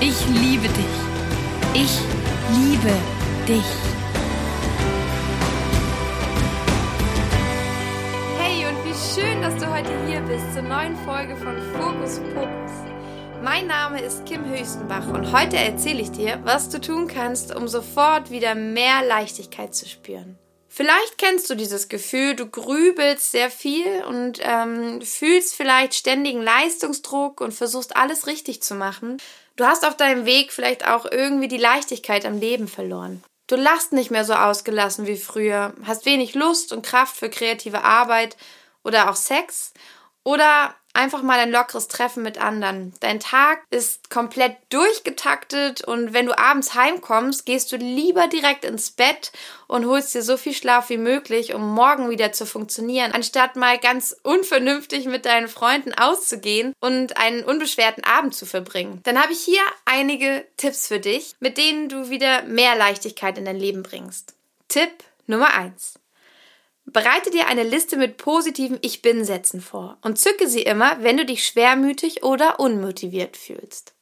Ich liebe dich. Ich liebe dich. Hey und wie schön, dass du heute hier bist zur neuen Folge von Fokus Fokus. Mein Name ist Kim Höchstenbach und heute erzähle ich dir, was du tun kannst, um sofort wieder mehr Leichtigkeit zu spüren. Vielleicht kennst du dieses Gefühl, du grübelst sehr viel und ähm, fühlst vielleicht ständigen Leistungsdruck und versuchst alles richtig zu machen. Du hast auf deinem Weg vielleicht auch irgendwie die Leichtigkeit am Leben verloren. Du lachst nicht mehr so ausgelassen wie früher, hast wenig Lust und Kraft für kreative Arbeit oder auch Sex oder einfach mal ein lockeres Treffen mit anderen. Dein Tag ist komplett durchgetaktet und wenn du abends heimkommst, gehst du lieber direkt ins Bett und holst dir so viel Schlaf wie möglich, um morgen wieder zu funktionieren, anstatt mal ganz unvernünftig mit deinen Freunden auszugehen und einen unbeschwerten Abend zu verbringen. Dann habe ich hier einige Tipps für dich, mit denen du wieder mehr Leichtigkeit in dein Leben bringst. Tipp Nummer eins: Bereite dir eine Liste mit positiven Ich bin Sätzen vor und zücke sie immer, wenn du dich schwermütig oder unmotiviert fühlst.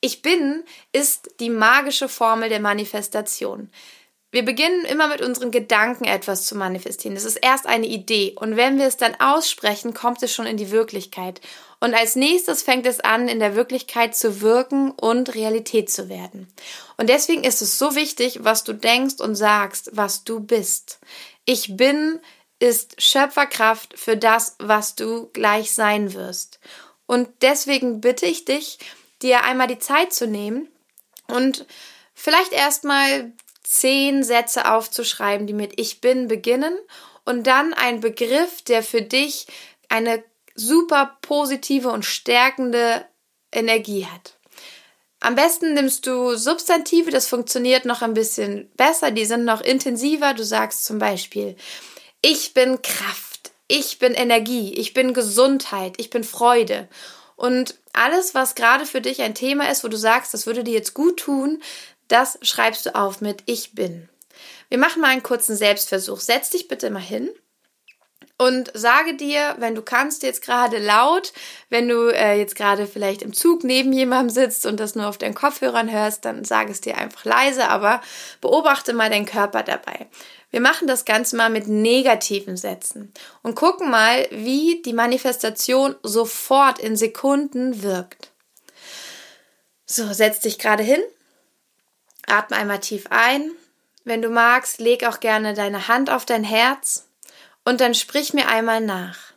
Ich bin ist die magische Formel der Manifestation. Wir beginnen immer mit unseren Gedanken etwas zu manifestieren. Das ist erst eine Idee und wenn wir es dann aussprechen, kommt es schon in die Wirklichkeit. Und als nächstes fängt es an, in der Wirklichkeit zu wirken und Realität zu werden. Und deswegen ist es so wichtig, was du denkst und sagst, was du bist. Ich bin ist Schöpferkraft für das, was du gleich sein wirst. Und deswegen bitte ich dich, dir einmal die Zeit zu nehmen und vielleicht erstmal zehn Sätze aufzuschreiben, die mit Ich bin beginnen und dann ein Begriff, der für dich eine super positive und stärkende Energie hat. Am besten nimmst du Substantive, das funktioniert noch ein bisschen besser, die sind noch intensiver. Du sagst zum Beispiel, ich bin Kraft, ich bin Energie, ich bin Gesundheit, ich bin Freude. Und alles, was gerade für dich ein Thema ist, wo du sagst, das würde dir jetzt gut tun, das schreibst du auf mit Ich bin. Wir machen mal einen kurzen Selbstversuch. Setz dich bitte mal hin und sage dir, wenn du kannst, jetzt gerade laut, wenn du äh, jetzt gerade vielleicht im Zug neben jemandem sitzt und das nur auf deinen Kopfhörern hörst, dann sage es dir einfach leise, aber beobachte mal deinen Körper dabei. Wir machen das Ganze mal mit negativen Sätzen und gucken mal, wie die Manifestation sofort in Sekunden wirkt. So, setz dich gerade hin, atme einmal tief ein. Wenn du magst, leg auch gerne deine Hand auf dein Herz und dann sprich mir einmal nach.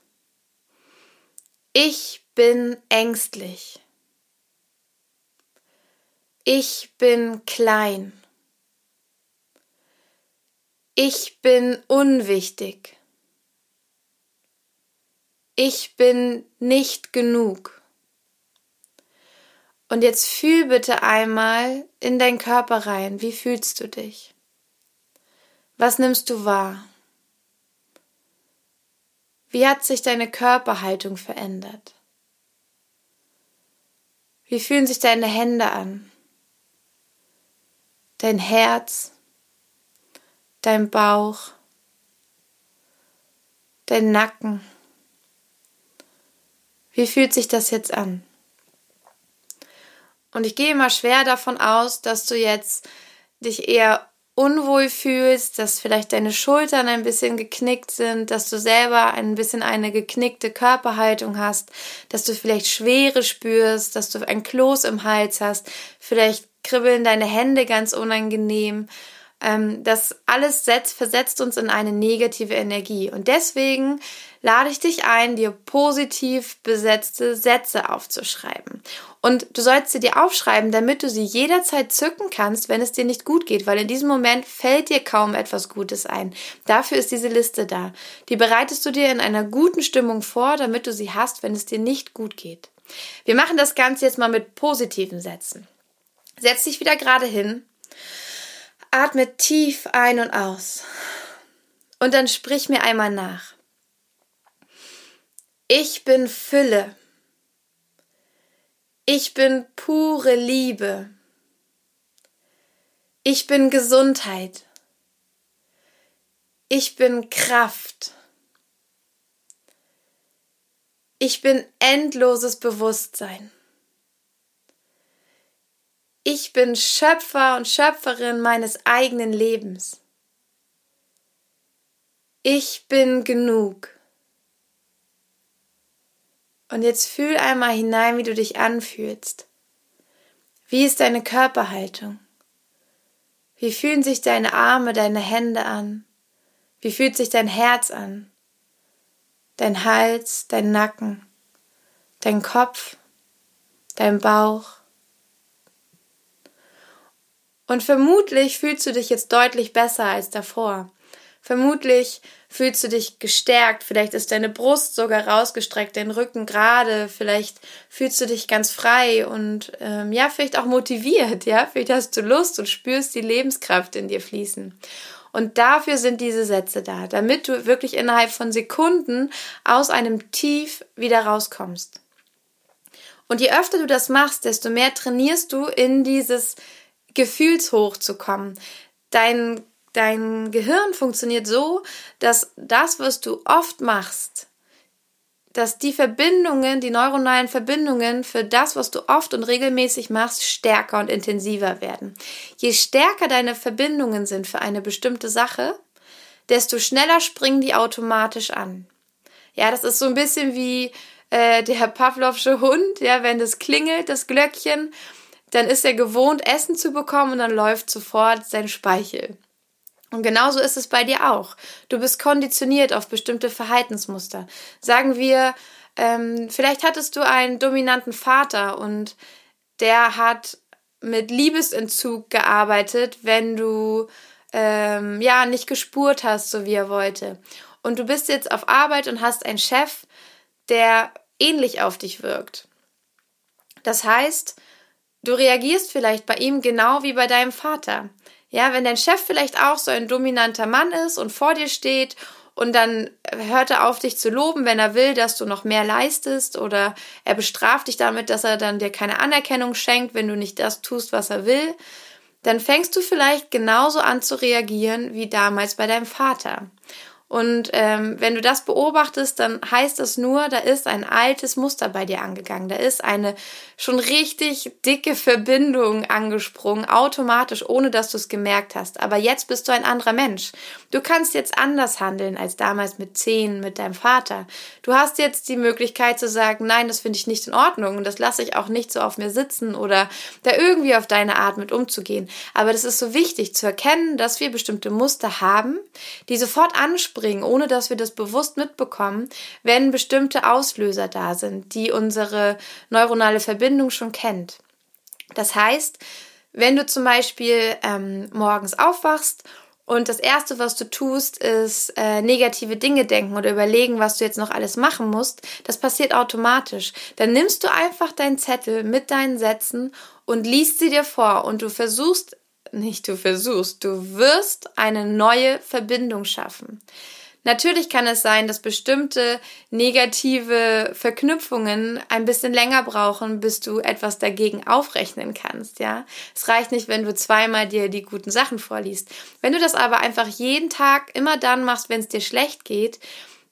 Ich bin ängstlich. Ich bin klein. Ich bin unwichtig. Ich bin nicht genug. Und jetzt fühl bitte einmal in deinen Körper rein. Wie fühlst du dich? Was nimmst du wahr? Wie hat sich deine Körperhaltung verändert? Wie fühlen sich deine Hände an? Dein Herz, dein Bauch, dein Nacken. Wie fühlt sich das jetzt an? Und ich gehe mal schwer davon aus, dass du jetzt dich eher unwohl fühlst, dass vielleicht deine Schultern ein bisschen geknickt sind, dass du selber ein bisschen eine geknickte Körperhaltung hast, dass du vielleicht Schwere spürst, dass du ein Kloß im Hals hast, vielleicht kribbeln deine Hände ganz unangenehm. Ähm, das alles setzt, versetzt uns in eine negative Energie. Und deswegen lade ich dich ein, dir positiv besetzte Sätze aufzuschreiben. Und du sollst sie dir aufschreiben, damit du sie jederzeit zücken kannst, wenn es dir nicht gut geht, weil in diesem Moment fällt dir kaum etwas Gutes ein. Dafür ist diese Liste da. Die bereitest du dir in einer guten Stimmung vor, damit du sie hast, wenn es dir nicht gut geht. Wir machen das Ganze jetzt mal mit positiven Sätzen. Setz dich wieder gerade hin, atme tief ein und aus und dann sprich mir einmal nach. Ich bin Fülle. Ich bin pure Liebe. Ich bin Gesundheit. Ich bin Kraft. Ich bin endloses Bewusstsein. Ich bin Schöpfer und Schöpferin meines eigenen Lebens. Ich bin genug. Und jetzt fühl einmal hinein, wie du dich anfühlst. Wie ist deine Körperhaltung? Wie fühlen sich deine Arme, deine Hände an? Wie fühlt sich dein Herz an? Dein Hals, dein Nacken, dein Kopf, dein Bauch. Und vermutlich fühlst du dich jetzt deutlich besser als davor. Vermutlich fühlst du dich gestärkt, vielleicht ist deine Brust sogar rausgestreckt, dein Rücken gerade, vielleicht fühlst du dich ganz frei und ähm, ja, vielleicht auch motiviert, ja, vielleicht hast du Lust und spürst die Lebenskraft in dir fließen. Und dafür sind diese Sätze da, damit du wirklich innerhalb von Sekunden aus einem Tief wieder rauskommst. Und je öfter du das machst, desto mehr trainierst du in dieses Gefühlshoch zu kommen. Dein dein Gehirn funktioniert so, dass das, was du oft machst, dass die Verbindungen, die neuronalen Verbindungen für das, was du oft und regelmäßig machst, stärker und intensiver werden. Je stärker deine Verbindungen sind für eine bestimmte Sache, desto schneller springen die automatisch an. Ja, das ist so ein bisschen wie äh, der Pavlovsche Hund, ja, wenn das klingelt, das Glöckchen, dann ist er gewohnt, Essen zu bekommen und dann läuft sofort sein Speichel. Und genauso ist es bei dir auch. Du bist konditioniert auf bestimmte Verhaltensmuster. Sagen wir, ähm, vielleicht hattest du einen dominanten Vater und der hat mit Liebesentzug gearbeitet, wenn du ähm, ja nicht gespurt hast, so wie er wollte. Und du bist jetzt auf Arbeit und hast einen Chef, der ähnlich auf dich wirkt. Das heißt, du reagierst vielleicht bei ihm genau wie bei deinem Vater. Ja, wenn dein Chef vielleicht auch so ein dominanter Mann ist und vor dir steht und dann hört er auf, dich zu loben, wenn er will, dass du noch mehr leistest oder er bestraft dich damit, dass er dann dir keine Anerkennung schenkt, wenn du nicht das tust, was er will, dann fängst du vielleicht genauso an zu reagieren wie damals bei deinem Vater. Und ähm, wenn du das beobachtest, dann heißt das nur, da ist ein altes Muster bei dir angegangen. Da ist eine schon richtig dicke Verbindung angesprungen, automatisch, ohne dass du es gemerkt hast. Aber jetzt bist du ein anderer Mensch. Du kannst jetzt anders handeln als damals mit zehn, mit deinem Vater. Du hast jetzt die Möglichkeit zu sagen, nein, das finde ich nicht in Ordnung und das lasse ich auch nicht so auf mir sitzen oder da irgendwie auf deine Art mit umzugehen. Aber das ist so wichtig zu erkennen, dass wir bestimmte Muster haben, die sofort ansprechen springen, ohne dass wir das bewusst mitbekommen, wenn bestimmte Auslöser da sind, die unsere neuronale Verbindung schon kennt. Das heißt, wenn du zum Beispiel ähm, morgens aufwachst und das Erste, was du tust, ist äh, negative Dinge denken oder überlegen, was du jetzt noch alles machen musst, das passiert automatisch. Dann nimmst du einfach deinen Zettel mit deinen Sätzen und liest sie dir vor und du versuchst nicht du versuchst, du wirst eine neue Verbindung schaffen. Natürlich kann es sein, dass bestimmte negative Verknüpfungen ein bisschen länger brauchen, bis du etwas dagegen aufrechnen kannst, ja. Es reicht nicht, wenn du zweimal dir die guten Sachen vorliest. Wenn du das aber einfach jeden Tag immer dann machst, wenn es dir schlecht geht,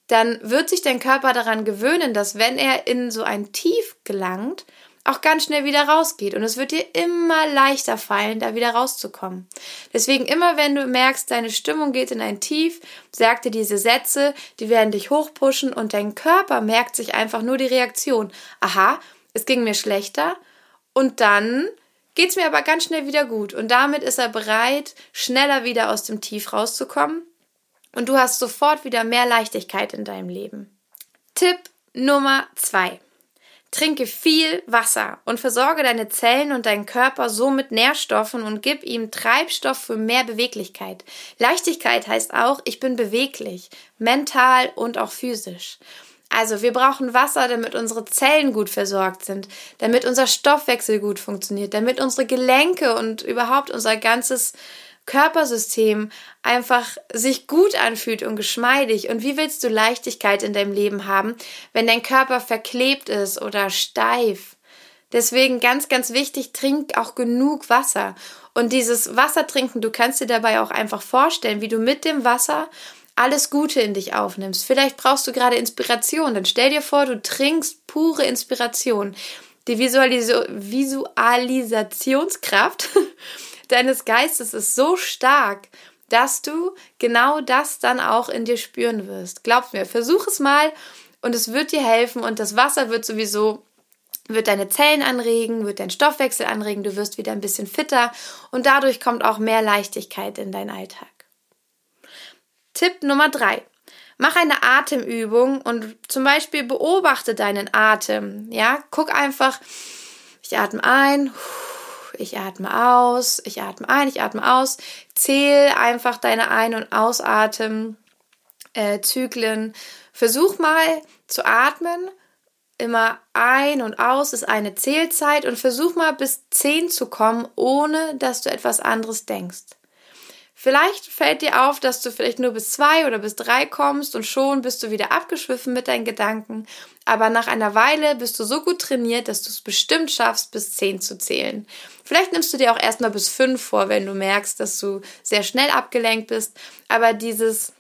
dann wird sich dein Körper daran gewöhnen, dass wenn er in so ein Tief gelangt, auch ganz schnell wieder rausgeht. Und es wird dir immer leichter fallen, da wieder rauszukommen. Deswegen immer, wenn du merkst, deine Stimmung geht in ein Tief, sag dir diese Sätze, die werden dich hochpushen und dein Körper merkt sich einfach nur die Reaktion. Aha, es ging mir schlechter und dann geht's mir aber ganz schnell wieder gut. Und damit ist er bereit, schneller wieder aus dem Tief rauszukommen. Und du hast sofort wieder mehr Leichtigkeit in deinem Leben. Tipp Nummer zwei. Trinke viel Wasser und versorge deine Zellen und deinen Körper so mit Nährstoffen und gib ihm Treibstoff für mehr Beweglichkeit. Leichtigkeit heißt auch, ich bin beweglich, mental und auch physisch. Also wir brauchen Wasser, damit unsere Zellen gut versorgt sind, damit unser Stoffwechsel gut funktioniert, damit unsere Gelenke und überhaupt unser ganzes Körpersystem einfach sich gut anfühlt und geschmeidig. Und wie willst du Leichtigkeit in deinem Leben haben, wenn dein Körper verklebt ist oder steif? Deswegen ganz, ganz wichtig, trink auch genug Wasser. Und dieses Wasser trinken, du kannst dir dabei auch einfach vorstellen, wie du mit dem Wasser alles Gute in dich aufnimmst. Vielleicht brauchst du gerade Inspiration. Dann stell dir vor, du trinkst pure Inspiration. Die Visualis Visualisationskraft deines Geistes ist so stark, dass du genau das dann auch in dir spüren wirst. Glaub mir, versuch es mal und es wird dir helfen und das Wasser wird sowieso wird deine Zellen anregen, wird deinen Stoffwechsel anregen, du wirst wieder ein bisschen fitter und dadurch kommt auch mehr Leichtigkeit in deinen Alltag. Tipp Nummer drei. Mach eine Atemübung und zum Beispiel beobachte deinen Atem. Ja, guck einfach, ich atme ein, ich atme aus, ich atme ein, ich atme aus. Zähl einfach deine Ein- und Ausatmen, äh. Versuch mal zu atmen. Immer ein und aus ist eine Zählzeit und versuch mal bis zehn zu kommen, ohne dass du etwas anderes denkst. Vielleicht fällt dir auf, dass du vielleicht nur bis zwei oder bis drei kommst und schon bist du wieder abgeschwiffen mit deinen Gedanken. Aber nach einer Weile bist du so gut trainiert, dass du es bestimmt schaffst, bis zehn zu zählen. Vielleicht nimmst du dir auch erstmal bis fünf vor, wenn du merkst, dass du sehr schnell abgelenkt bist. Aber dieses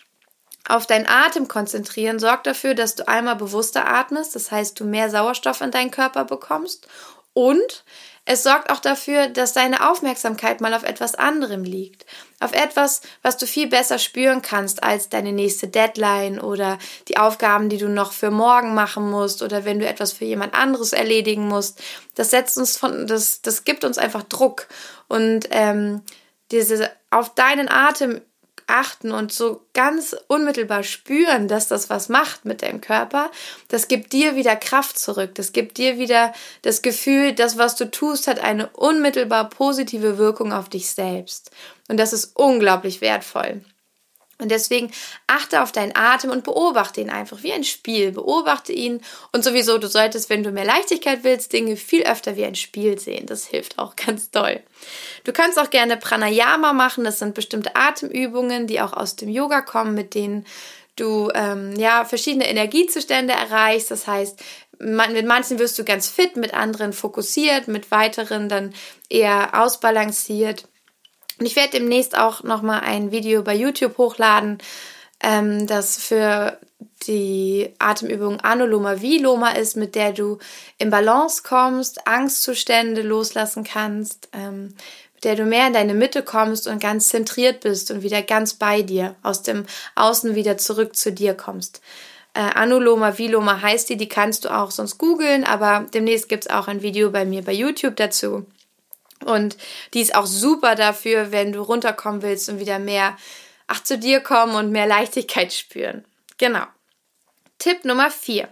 auf deinen Atem konzentrieren sorgt dafür, dass du einmal bewusster atmest, das heißt, du mehr Sauerstoff in deinen Körper bekommst und es sorgt auch dafür, dass deine Aufmerksamkeit mal auf etwas anderem liegt. Auf etwas, was du viel besser spüren kannst als deine nächste Deadline oder die Aufgaben, die du noch für morgen machen musst oder wenn du etwas für jemand anderes erledigen musst. Das setzt uns von, das, das gibt uns einfach Druck. Und ähm, diese auf deinen Atem achten und so ganz unmittelbar spüren, dass das was macht mit deinem Körper, das gibt dir wieder Kraft zurück. Das gibt dir wieder das Gefühl, das, was du tust, hat eine unmittelbar positive Wirkung auf dich selbst. Und das ist unglaublich wertvoll. Und deswegen achte auf deinen Atem und beobachte ihn einfach wie ein Spiel. Beobachte ihn und sowieso, du solltest, wenn du mehr Leichtigkeit willst, Dinge viel öfter wie ein Spiel sehen. Das hilft auch ganz toll. Du kannst auch gerne Pranayama machen. Das sind bestimmte Atemübungen, die auch aus dem Yoga kommen, mit denen du ähm, ja verschiedene Energiezustände erreichst. Das heißt, mit manchen wirst du ganz fit, mit anderen fokussiert, mit weiteren dann eher ausbalanciert. Und ich werde demnächst auch nochmal ein Video bei YouTube hochladen, ähm, das für die Atemübung Anuloma Viloma ist, mit der du in Balance kommst, Angstzustände loslassen kannst, ähm, mit der du mehr in deine Mitte kommst und ganz zentriert bist und wieder ganz bei dir, aus dem Außen wieder zurück zu dir kommst. Äh, Anuloma Viloma heißt die, die kannst du auch sonst googeln, aber demnächst gibt es auch ein Video bei mir bei YouTube dazu. Und die ist auch super dafür, wenn du runterkommen willst und wieder mehr ach zu dir kommen und mehr Leichtigkeit spüren. Genau. Tipp Nummer 4.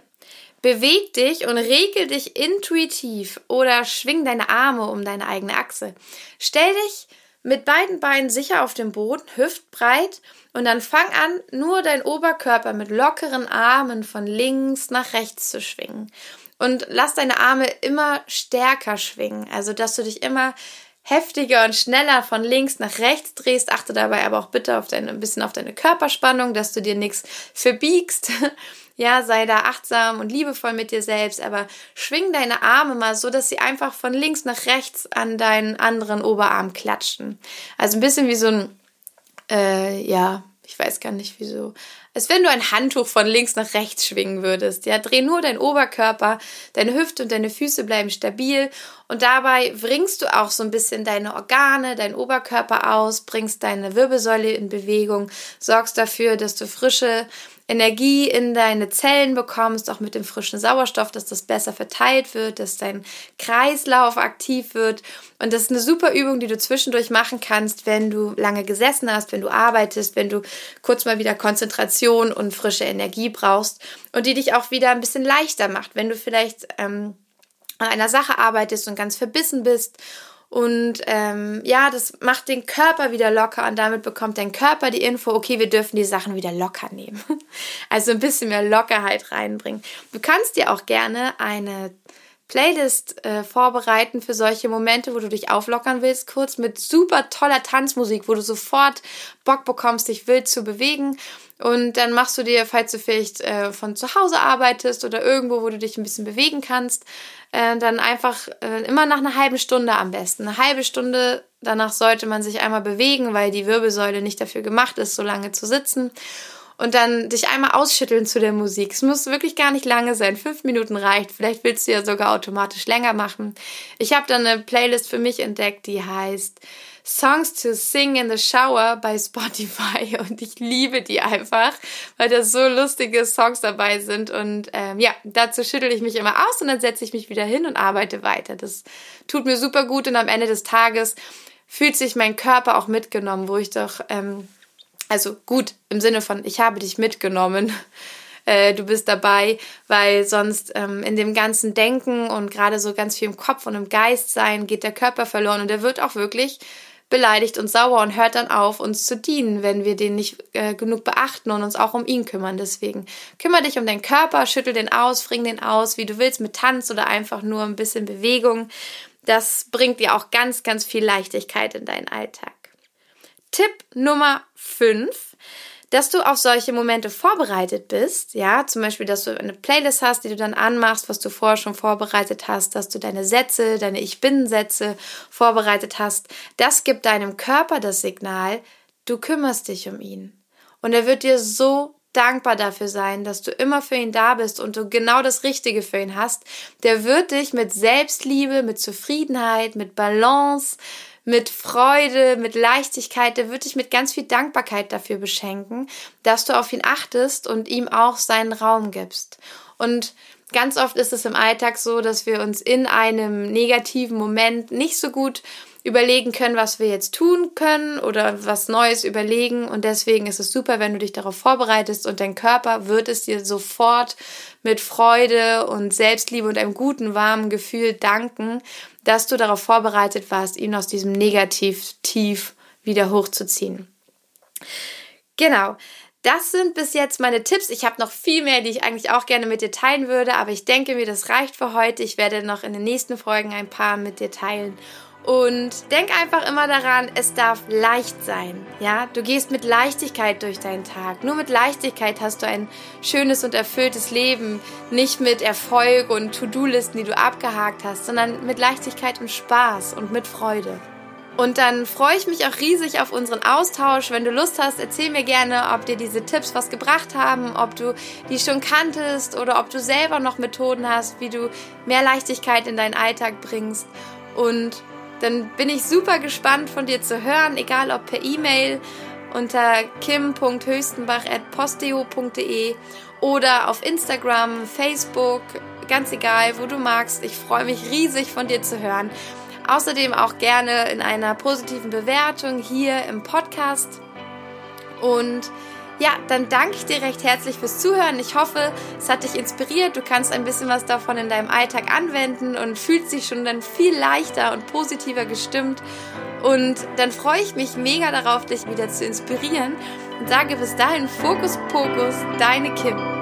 Beweg dich und regel dich intuitiv oder schwing deine Arme um deine eigene Achse. Stell dich mit beiden Beinen sicher auf dem Boden, hüftbreit und dann fang an, nur dein Oberkörper mit lockeren Armen von links nach rechts zu schwingen und lass deine Arme immer stärker schwingen. Also, dass du dich immer heftiger und schneller von links nach rechts drehst. Achte dabei aber auch bitte auf deine, ein bisschen auf deine Körperspannung, dass du dir nichts verbiegst. Ja, sei da achtsam und liebevoll mit dir selbst, aber schwing deine Arme mal so, dass sie einfach von links nach rechts an deinen anderen Oberarm klatschen. Also ein bisschen wie so ein, äh, ja, ich weiß gar nicht wieso, als wenn du ein Handtuch von links nach rechts schwingen würdest. Ja, dreh nur deinen Oberkörper, deine Hüfte und deine Füße bleiben stabil und dabei bringst du auch so ein bisschen deine Organe, deinen Oberkörper aus, bringst deine Wirbelsäule in Bewegung, sorgst dafür, dass du frische Energie in deine Zellen bekommst, auch mit dem frischen Sauerstoff, dass das besser verteilt wird, dass dein Kreislauf aktiv wird. Und das ist eine super Übung, die du zwischendurch machen kannst, wenn du lange gesessen hast, wenn du arbeitest, wenn du kurz mal wieder Konzentration und frische Energie brauchst und die dich auch wieder ein bisschen leichter macht, wenn du vielleicht ähm, an einer Sache arbeitest und ganz verbissen bist Und ähm, ja, das macht den Körper wieder locker und damit bekommt dein Körper die Info, okay, wir dürfen die Sachen wieder locker nehmen. Also ein bisschen mehr Lockerheit reinbringen. Du kannst dir auch gerne eine Playlist äh, vorbereiten für solche Momente, wo du dich auflockern willst, kurz mit super toller Tanzmusik, wo du sofort Bock bekommst, dich wild zu bewegen. Und dann machst du dir, falls du vielleicht äh, von zu Hause arbeitest oder irgendwo, wo du dich ein bisschen bewegen kannst, äh, dann einfach äh, immer nach einer halben Stunde am besten. Eine halbe Stunde, danach sollte man sich einmal bewegen, weil die Wirbelsäule nicht dafür gemacht ist, so lange zu sitzen und dann dich einmal ausschütteln zu der Musik. Es muss wirklich gar nicht lange sein. Fünf Minuten reicht. Vielleicht willst du ja sogar automatisch länger machen. Ich habe dann eine Playlist für mich entdeckt, die heißt Songs to Sing in the Shower bei Spotify und ich liebe die einfach, weil da so lustige Songs dabei sind und ähm, ja, dazu schüttel ich mich immer aus und dann setze ich mich wieder hin und arbeite weiter. Das tut mir super gut und am Ende des Tages fühlt sich mein Körper auch mitgenommen, wo ich doch ähm, also gut im Sinne von, ich habe dich mitgenommen, äh, du bist dabei, weil sonst ähm, in dem ganzen Denken und gerade so ganz viel im Kopf und im Geist sein geht der Körper verloren und er wird auch wirklich beleidigt und sauer und hört dann auf, uns zu dienen, wenn wir den nicht äh, genug beachten und uns auch um ihn kümmern. Deswegen kümmere dich um deinen Körper, schüttel den aus, bring den aus, wie du willst, mit Tanz oder einfach nur ein bisschen Bewegung. Das bringt dir auch ganz, ganz viel Leichtigkeit in deinen Alltag. Tipp Nummer 5, dass du auf solche Momente vorbereitet bist, ja, zum Beispiel, dass du eine Playlist hast, die du dann anmachst, was du vorher schon vorbereitet hast, dass du deine Sätze, deine Ich-Bin-Sätze vorbereitet hast, das gibt deinem Körper das Signal, du kümmerst dich um ihn. Und er wird dir so dankbar dafür sein, dass du immer für ihn da bist und du genau das Richtige für ihn hast. Der wird dich mit Selbstliebe, mit Zufriedenheit, mit Balance, mit Freude, mit Leichtigkeit, der wird dich mit ganz viel Dankbarkeit dafür beschenken, dass du auf ihn achtest und ihm auch seinen Raum gibst. Und ganz oft ist es im Alltag so, dass wir uns in einem negativen Moment nicht so gut überlegen können, was wir jetzt tun können oder was Neues überlegen. Und deswegen ist es super, wenn du dich darauf vorbereitest und dein Körper wird es dir sofort mit Freude und Selbstliebe und einem guten, warmen Gefühl danken, dass du darauf vorbereitet warst, ihn aus diesem Negativ-Tief wieder hochzuziehen. Genau. Das sind bis jetzt meine Tipps. Ich habe noch viel mehr, die ich eigentlich auch gerne mit dir teilen würde, aber ich denke mir, das reicht für heute. Ich werde noch in den nächsten Folgen ein paar mit dir teilen. Und denk einfach immer daran, es darf leicht sein. Ja, du gehst mit Leichtigkeit durch deinen Tag. Nur mit Leichtigkeit hast du ein schönes und erfülltes Leben. Nicht mit Erfolg und To-Do-Listen, die du abgehakt hast, sondern mit Leichtigkeit und Spaß und mit Freude. Und dann freue ich mich auch riesig auf unseren Austausch. Wenn du Lust hast, erzähl mir gerne, ob dir diese Tipps was gebracht haben, ob du die schon kanntest oder ob du selber noch Methoden hast, wie du mehr Leichtigkeit in deinen Alltag bringst. Und dann bin ich super gespannt von dir zu hören, egal ob per E-Mail unter kim.höchstenbach.posteo.de oder auf Instagram, Facebook, ganz egal, wo du magst. Ich freue mich riesig von dir zu hören. Außerdem auch gerne in einer positiven Bewertung hier im Podcast. Und ja, dann danke ich dir recht herzlich fürs Zuhören. Ich hoffe, es hat dich inspiriert. Du kannst ein bisschen was davon in deinem Alltag anwenden und fühlst dich schon dann viel leichter und positiver gestimmt. Und dann freue ich mich mega darauf, dich wieder zu inspirieren und sage bis dahin Fokus Pokus, deine Kim.